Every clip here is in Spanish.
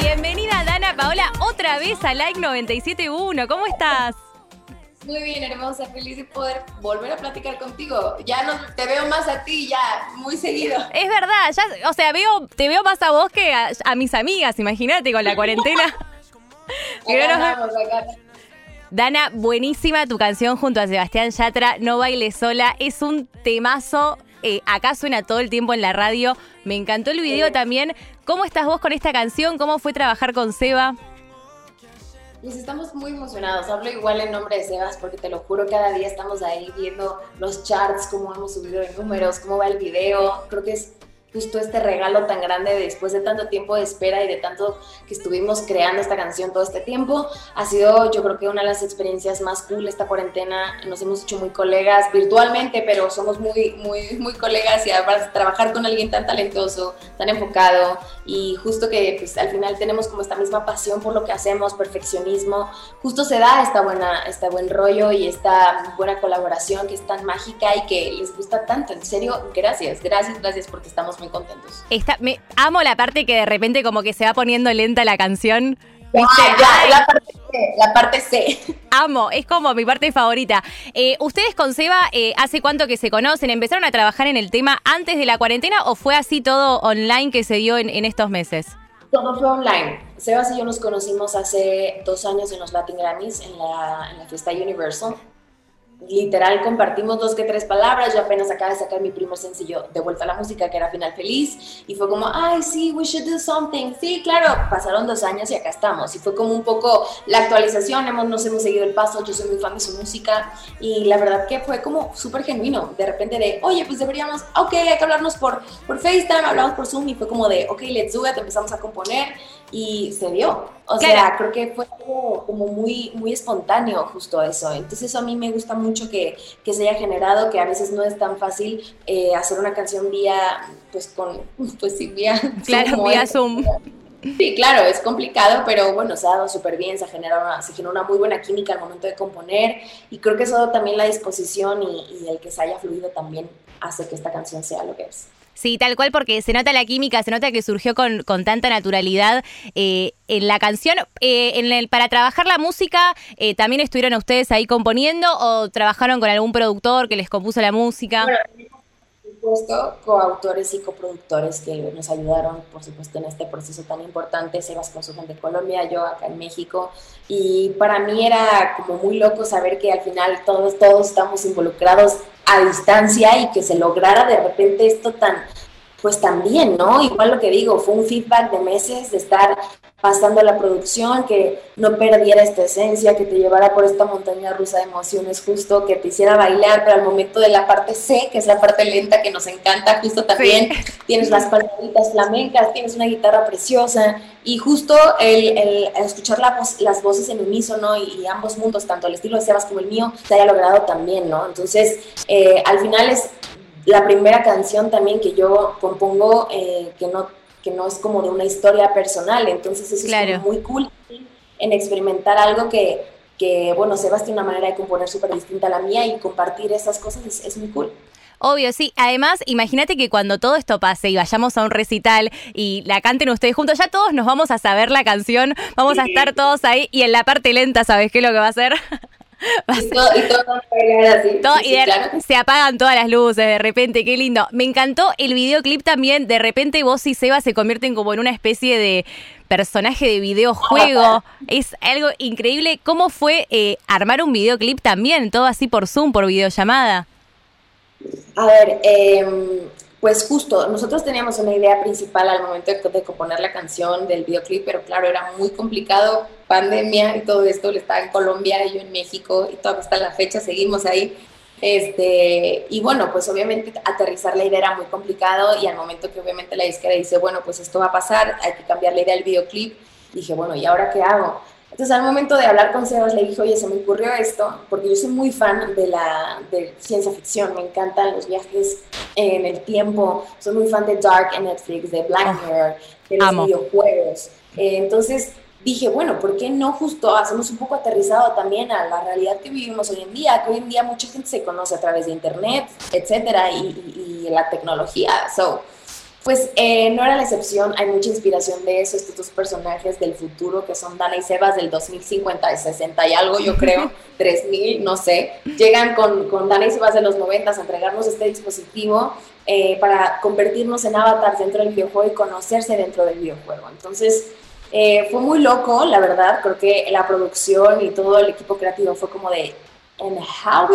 Bienvenida Dana Paola otra vez a Like 97.1. ¿Cómo estás? Muy bien, hermosa, feliz de poder volver a platicar contigo. Ya no te veo más a ti, ya muy seguido. Es verdad, ya, o sea, veo, te veo más a vos que a, a mis amigas, imagínate, con la cuarentena. Acá vamos, acá. Dana, buenísima tu canción junto a Sebastián Yatra, No bailes sola, es un temazo. Eh, acá suena todo el tiempo en la radio. Me encantó el video también. ¿Cómo estás vos con esta canción? ¿Cómo fue trabajar con Seba? Pues estamos muy emocionados. Hablo igual en nombre de Sebas porque te lo juro, cada día estamos ahí viendo los charts, cómo hemos subido de números, cómo va el video. Creo que es justo este regalo tan grande después de tanto tiempo de espera y de tanto que estuvimos creando esta canción todo este tiempo. Ha sido yo creo que una de las experiencias más cool esta cuarentena. Nos hemos hecho muy colegas virtualmente, pero somos muy, muy, muy colegas y además trabajar con alguien tan talentoso, tan enfocado y justo que pues al final tenemos como esta misma pasión por lo que hacemos, perfeccionismo, justo se da esta buena, este buen rollo y esta buena colaboración que es tan mágica y que les gusta tanto. En serio, gracias, gracias, gracias porque estamos muy contentos. Esta- me, amo la parte que de repente como que se va poniendo lenta la canción. Ya, la parte C, la parte C. Amo, es como mi parte favorita. Eh, ¿Ustedes con Seba eh, hace cuánto que se conocen? ¿Empezaron a trabajar en el tema antes de la cuarentena o fue así todo online que se dio en, en estos meses? Todo fue online. Sebas y yo nos conocimos hace dos años en los Latin Grammys, en la, en la fiesta Universal. Literal, compartimos dos que tres palabras. Yo apenas acaba de sacar mi primer sencillo de vuelta a la música, que era Final Feliz. Y fue como, ay, sí, we should do something. Sí, claro, pasaron dos años y acá estamos. Y fue como un poco la actualización. Hemos, nos hemos seguido el paso. Yo soy muy fan de su música. Y la verdad que fue como súper genuino. De repente, de, oye, pues deberíamos, ok, hay que hablarnos por, por FaceTime. Hablamos por Zoom. Y fue como de, ok, let's do it. Empezamos a componer. Y se dio. O Claro. sea, creo que fue algo como muy, muy espontáneo justo eso. Entonces a mí me gusta mucho que, que se haya generado, que a veces no es tan fácil eh, hacer una canción vía, pues con, pues sí, vía Zoom Claro, como vía. Zoom. Sí, claro, es complicado, pero bueno, se ha dado súper bien, se, genera una, se generó una muy buena química al momento de componer y creo que eso también la disposición y, y el que se haya fluido también hace que esta canción sea lo que es. Sí, tal cual, porque se nota la química, se nota que surgió con, con tanta naturalidad eh, en la canción. Eh, en el, para trabajar la música, eh, ¿también estuvieron ustedes ahí componiendo o trabajaron con algún productor que les compuso la música? Bueno, por supuesto, coautores y coproductores que nos ayudaron, por supuesto, en este proceso tan importante. Sebas con su gente de Colombia, yo acá en México. Y para mí era como muy loco saber que al final todos, todos estamos involucrados a distancia y que se lograra de repente esto tan, pues también, ¿no? Igual lo que digo, fue un feedback de meses de estar pasando la producción, que no perdiera esta esencia, que te llevara por esta montaña rusa de emociones justo, que te hiciera bailar, pero al momento de la parte C, que es la parte lenta que nos encanta, justo también tienes las palmaditas flamencas, tienes una guitarra preciosa y justo el, el escuchar la voz, las voces en unísono y, y, ambos mundos, tanto el estilo de Sebas como el mío, se haya logrado también, ¿no? Entonces, eh, al final es la primera canción también que yo compongo eh, que no que no es como de una historia personal, entonces eso Claro. es muy cool en experimentar algo que, que bueno, Sebas tiene una manera de componer súper distinta a la mía y compartir esas cosas es, es muy cool. Obvio, sí. Además, imagínate que cuando todo esto pase y vayamos a un recital y la canten ustedes juntos, ya todos nos vamos a saber la canción, vamos a estar todos ahí y en la parte lenta, ¿sabes qué es lo que va a hacer? Y todo, y así. y de- claro se apagan todas las luces de repente, qué lindo. Me encantó el videoclip también, de repente vos y Seba se convierten como en una especie de personaje de videojuego. Es algo increíble. ¿Cómo fue eh, armar un videoclip también? Todo así por Zoom, por videollamada. A ver, eh, pues justo, nosotros teníamos una idea principal al momento de, de componer la canción del videoclip, pero claro, era muy complicado, pandemia y todo esto, él estaba en Colombia y yo en México y todavía hasta la fecha seguimos ahí. Este, y bueno, pues obviamente aterrizar la idea era muy complicado y al momento que obviamente la disquera dice, bueno, pues esto va a pasar, hay que cambiar la idea del videoclip, dije, bueno, ¿y ahora qué hago? Entonces al momento de hablar con Sebas le dije, oye, se me ocurrió esto, porque yo soy muy fan de la de ciencia ficción, me encantan los viajes en el tiempo, soy muy fan de Dark en Netflix, de Black Oh, Mirror, de los amo. videojuegos. Eh, entonces dije, bueno, ¿por qué no justo hacemos un poco aterrizado también a la realidad que vivimos hoy en día? Que hoy en día mucha gente se conoce a través de internet, etcétera, y, y- y la tecnología. So, Pues eh, no era la excepción, hay mucha inspiración de eso, estos dos personajes del futuro que son Dana y Sebas del 2050, 60 y algo, yo creo, 3000, no sé, llegan con, con Dana y Sebas de los 90 a entregarnos este dispositivo eh, para convertirnos en avatars dentro del videojuego y conocerse dentro del videojuego. Entonces, eh, fue muy loco, la verdad, creo que la producción y todo el equipo creativo fue como de, how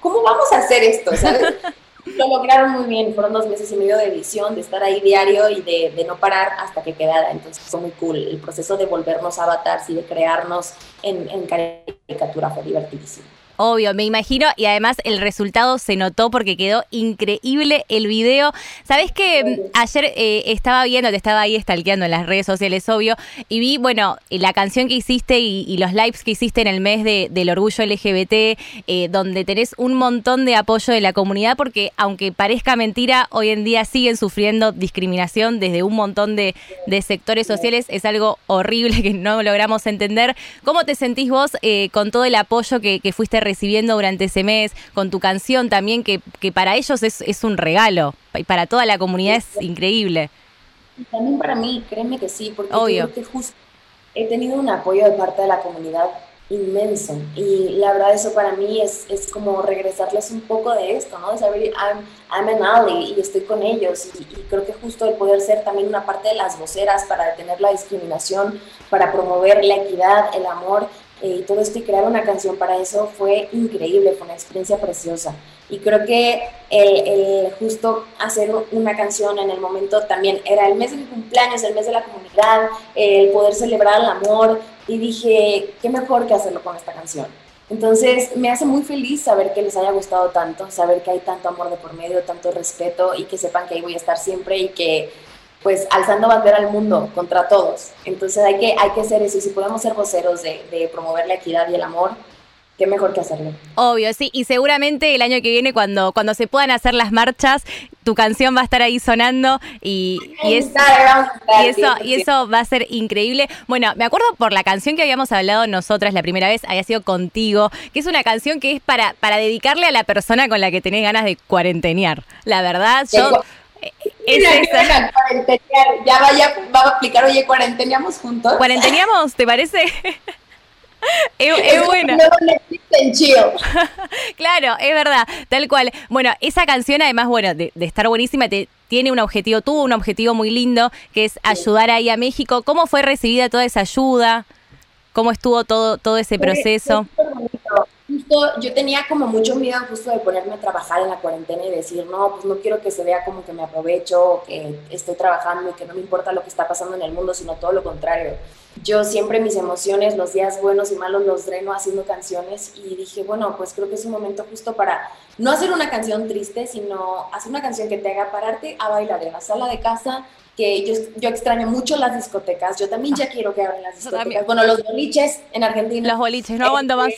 ¿cómo vamos a hacer esto? ¿sabes? lo lograron muy bien, fueron dos meses y medio de edición, de estar ahí diario y de, no parar hasta que quedara, entonces fue muy cool. El proceso de volvernos avatars y de crearnos en, en caricatura fue divertidísimo. Obvio, me imagino, y además el resultado se notó porque quedó increíble el video. Sabes que mm, ayer eh, estaba viendo, te estaba ahí stalkeando en las redes sociales, obvio, y vi, bueno, la canción que hiciste y, los lives que hiciste en el mes del orgullo LGBT, eh, donde tenés un montón de apoyo de la comunidad, porque aunque parezca mentira, hoy en día siguen sufriendo discriminación desde un montón de, sectores sociales. Es algo horrible que no logramos entender. ¿Cómo te sentís vos eh, con todo el apoyo que, que fuiste recibiendo durante ese mes, con tu canción también, que, que para ellos es, es un regalo, y para toda la comunidad es increíble. También para mí, créeme que sí, porque Obvio. que justo he tenido un apoyo de parte de la comunidad inmenso. Y la verdad eso para mí es, es como regresarles un poco de esto, ¿no? De saber, I'm, I'm an ally y estoy con ellos. Y, y, creo que justo el poder ser también una parte de las voceras para detener la discriminación, para promover la equidad, el amor y todo esto y crear una canción para eso fue increíble, fue una experiencia preciosa. Y creo que el, justo hacer una canción en el momento también era el mes de mi cumpleaños, el mes de la comunidad, el poder celebrar el amor y dije, qué mejor que hacerlo con esta canción. Entonces me hace muy feliz saber que les haya gustado tanto, saber que hay tanto amor de por medio, tanto respeto y que sepan que ahí voy a estar siempre y que pues alzando bandera al mundo contra todos. Entonces hay que, hay que ser eso. Y si podemos ser voceros de, de promover la equidad y el amor, qué mejor que hacerlo. Obvio, sí, y seguramente el año que viene cuando, cuando se puedan hacer las marchas, tu canción va a estar ahí sonando y, y, y, eso, y eso va a ser increíble. Bueno, me acuerdo por la canción que habíamos hablado nosotras la primera vez, había sido contigo, que es una canción que es para, para dedicarle a la persona con la que tenés ganas de cuarentenear. La verdad, yo... Es Ya vaya, va a aplicar, oye, cuarenteneamos juntos. ¿Cuarenteneamos? ¿Te parece? es, buena. claro, es verdad, tal cual. Bueno, esa canción, además, bueno, de, estar buenísima, te, tiene un objetivo, tuvo un objetivo muy lindo, que es ayudar ahí a México. ¿Cómo fue recibida toda esa ayuda? ¿Cómo estuvo todo, todo ese proceso? Justo yo tenía como mucho miedo justo de ponerme a trabajar en la cuarentena y decir, no, pues no quiero que se vea como que me aprovecho o que estoy trabajando y que no me importa lo que está pasando en el mundo, sino todo lo contrario. Yo siempre mis emociones, los días buenos y malos los dreno haciendo canciones y dije, bueno, pues creo que es un momento justo para no hacer una canción triste, sino hacer una canción que te haga pararte a bailar en la sala de casa, que yo, yo extraño mucho las discotecas, yo también ya quiero que abran las discotecas, bueno, los boliches en Argentina. Los boliches, no aguanto más.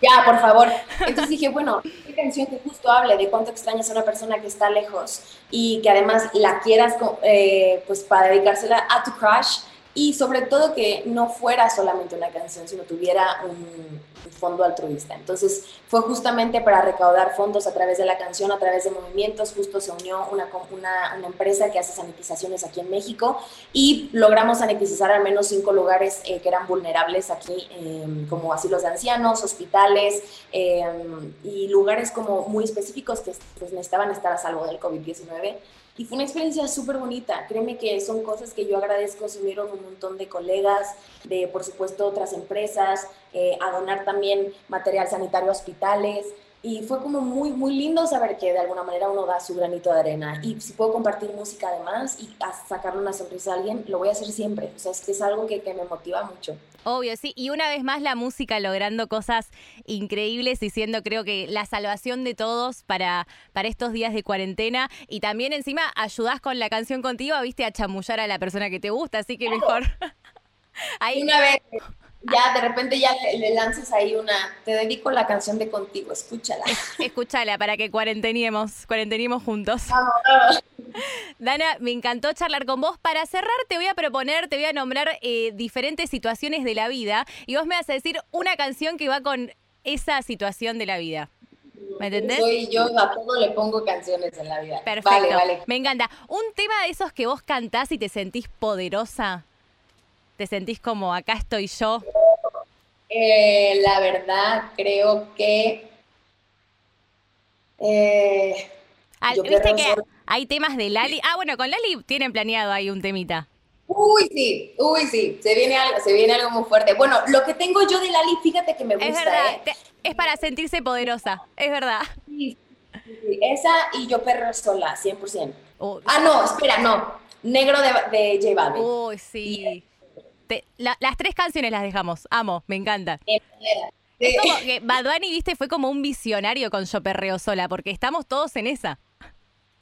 Ya, por favor. Entonces dije, bueno, qué canción que justo hable de cuánto extrañas a una persona que está lejos y que además la quieras eh, pues para dedicársela a tu crush y sobre todo que no fuera solamente una canción, sino tuviera un, fondo altruista. Entonces fue justamente para recaudar fondos a través de la canción, a través de movimientos, justo se unió una, una, una empresa que hace sanitizaciones aquí en México y logramos sanitizar al menos cinco lugares eh, que eran vulnerables aquí, em, como asilos de ancianos, hospitales em, y lugares como muy específicos que pues, necesitaban estar a salvo del COVID-19 y fue una experiencia súper bonita. Créeme que son cosas que yo agradezco. Se unieron un montón de colegas, de por supuesto otras empresas, eh, a donar también material sanitario a hospitales. Y fue como muy, muy lindo saber que de alguna manera uno da su granito de arena. Y si puedo compartir música además y sacarle una sonrisa a alguien, lo voy a hacer siempre. O sea, es es algo que, que me motiva mucho. Obvio, sí. Y una vez más la música logrando cosas increíbles y siendo creo que la salvación de todos para, para estos días de cuarentena. Y también encima ayudás con la canción contigo, viste, a chamullar a la persona que te gusta. Así que mejor. Ahí. Una vez ya de repente ya le, lanzas ahí una, te dedico la canción de contigo, escúchala. Escúchala para que cuarenteniemos, cuarenteniemos juntos. Dana, me encantó charlar con vos. Para cerrar te voy a proponer, te voy a nombrar eh, diferentes situaciones de la vida y vos me vas a decir una canción que va con esa situación de la vida. ¿Me entendés? Soy yo, a todo le pongo canciones en la vida. Perfecto. Vale, vale. Me encanta. Un tema de esos que vos cantás y te sentís poderosa. Te sentís como acá estoy yo. Eh, la verdad, creo que. Eh, Al- yo ¿Viste que. Hay temas de Lali? Ah, bueno, con Lali tienen planeado ahí un temita. Uy, sí, uy, sí, se viene algo, se viene algo muy fuerte. Bueno, lo que tengo yo de Lali, fíjate que me gusta, Es verdad, ¿eh? te- es para sentirse poderosa, es verdad. Sí, Esa y yo perro sola, 100%. Uy, Ah, no, espera, no. Negro de, de J Balvin. Uy, sí. Te- la- las tres canciones las dejamos, amo, me encantan. Sí. Es como que Bad Bunny, viste, fue como un visionario con Yo Perreo Sola, porque estamos todos en esa.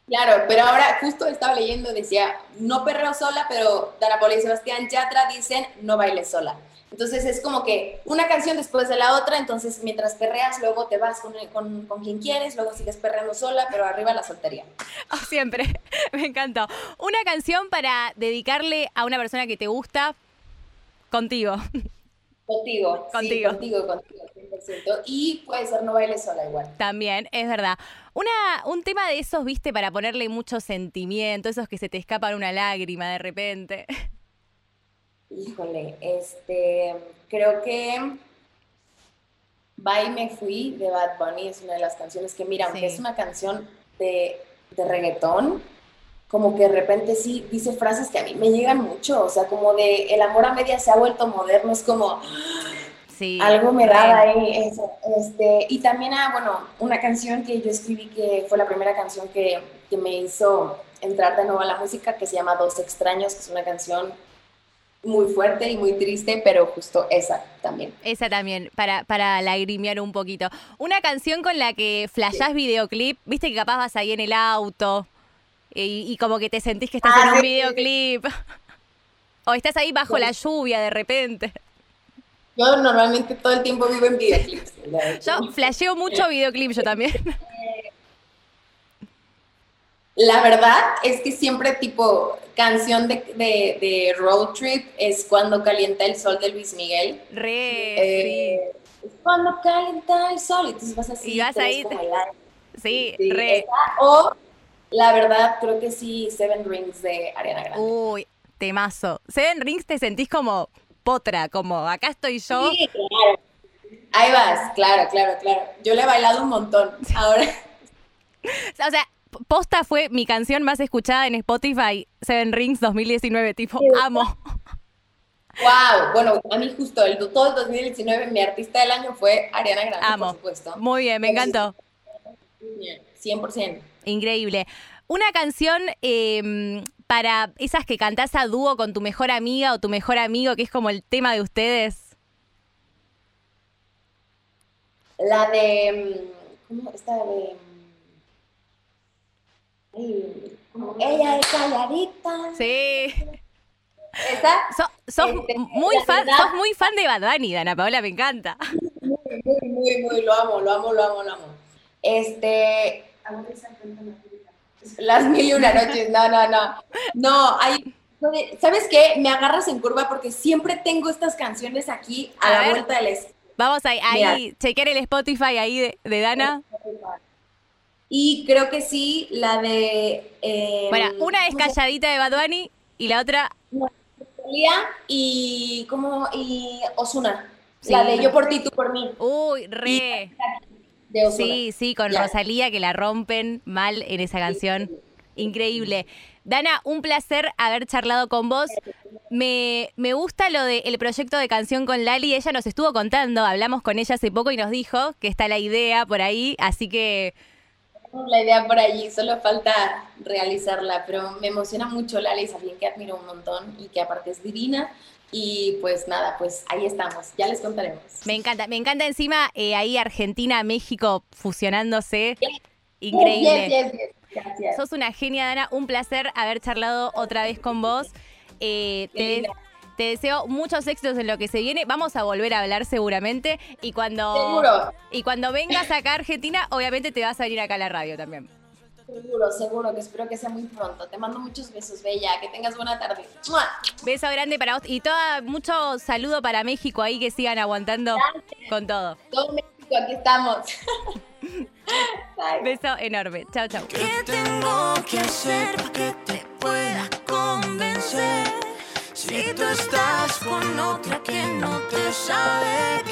Claro, pero ahora justo estaba leyendo, decía, no perreo sola, pero Dana y Sebastián Yatra dicen, no bailes sola. Entonces es como que una canción después de la otra, entonces mientras perreas, luego te vas con, con, con quien quieres, luego sigues perreando sola, pero arriba la soltería. Oh, siempre, me encantó. Una canción para dedicarle a una persona que te gusta contigo. Contigo, Contigo. Sí, contigo, contigo, 100%. Y puede ser no bailes sola igual. También, es verdad. Una, un tema de esos, viste, para ponerle mucho sentimiento, esos que se te escapan una lágrima de repente. Híjole, este, creo que y me fui de Bad Bunny es una de las canciones que, mira, aunque es una canción de, de reggaetón, como que de repente sí dice frases que a mí me llegan mucho, o sea, como de el amor a media se ha vuelto moderno, es como Sí. algo me re. da ahí, eso, este, y también, ah, bueno, una canción que yo escribí que fue la primera canción que, que me hizo entrar de nuevo a la música, que se llama Dos Extraños, que es una canción muy fuerte y muy triste, pero justo esa también. Esa también, para, para lagrimear un poquito. Una canción con la que flashás videoclip, viste que capaz vas ahí en el auto y, y como que te sentís que estás Ah, en un sí, videoclip. O estás ahí bajo la lluvia de repente. Yo normalmente todo el tiempo vivo en videoclips. Yo flasheo mucho videoclip, yo también. La verdad es que siempre tipo canción de, de, de road trip es cuando calienta el sol de Luis Miguel. Re, Eh, es cuando calienta el sol, y entonces vas así. Y vas ahí, sí. Sí, Sí, re. esa, o la verdad creo que sí, Seven Rings de Ariana Grande. Uy, temazo. Seven Rings te sentís como potra, como acá estoy yo. Sí, claro. Ahí vas, claro, claro, claro. Yo le he bailado un montón. Ahora, O sea, posta fue mi canción más escuchada en Spotify, Seven Rings 2019, tipo, amo. wow. Bueno, a mí justo el todo el 2019 mi artista del año fue Ariana Grande, Amo. por supuesto. Muy bien, me encantó. 100%. Increíble. Una canción eh, para esas que cantás a dúo con tu mejor amiga o tu mejor amigo, que es como el tema de ustedes. La de. mm, ¿Cómo? Esta de. mm, ay, como, Ella es calladita. Sí. Esa. So- sos Este, muy fan, verdad- sos muy fan de Bad Bunny, Dana Paola, me encanta. Muy, muy, muy, muy. Lo amo, lo amo, lo amo, lo amo. Este. Las mil y una noches. No, no, no. No, hay. ¿Sabes qué? Me agarras en curva porque siempre tengo estas canciones aquí a, A la ver. vuelta del es- Vamos ahí, ahí chequear el Spotify ahí de, de Dana. Y creo que sí, la de. eh, Bueno, una es ¿cómo se calladita de Bad Bunny y la otra, y. ¿Cómo? Y Osuna. Sí. La de Yo por ti, tú por mí. uy, re. De Ozuna. Sí, sí, con. Rosalía que la rompen mal en esa canción. Increíble. Dana, un placer haber charlado con vos. Me, me gusta lo del proyecto de canción con Lali. Ella nos estuvo contando, hablamos con ella hace poco y nos dijo que está la idea por ahí. Así que la idea por allí, solo falta realizarla, pero me emociona mucho Lali, es alguien que admiro un montón y que aparte es divina. Y pues nada, pues ahí estamos, ya les contaremos. me encanta. Me encanta encima eh, ahí Argentina, México fusionándose. Increíble. Yes, yes, yes. Gracias. Sos una genia, Dana. Un placer haber charlado otra vez con vos. Eh, te, deseo muchos éxitos en lo que se viene. Vamos a volver a hablar seguramente. Y cuando, Seguro. y cuando vengas acá a Argentina, obviamente te vas a venir acá a la radio también. Seguro, seguro, que espero que sea muy pronto. Te mando muchos besos, Bella, que tengas buena tarde. ¡Mua! Beso grande para vos. Y toda, mucho saludo para México ahí que sigan aguantando con todo. Todo México, aquí estamos. Beso enorme. Chao, chao. ¿Qué tengo que hacer para que te pueda convencer? Si tú estás con otra que no te sabe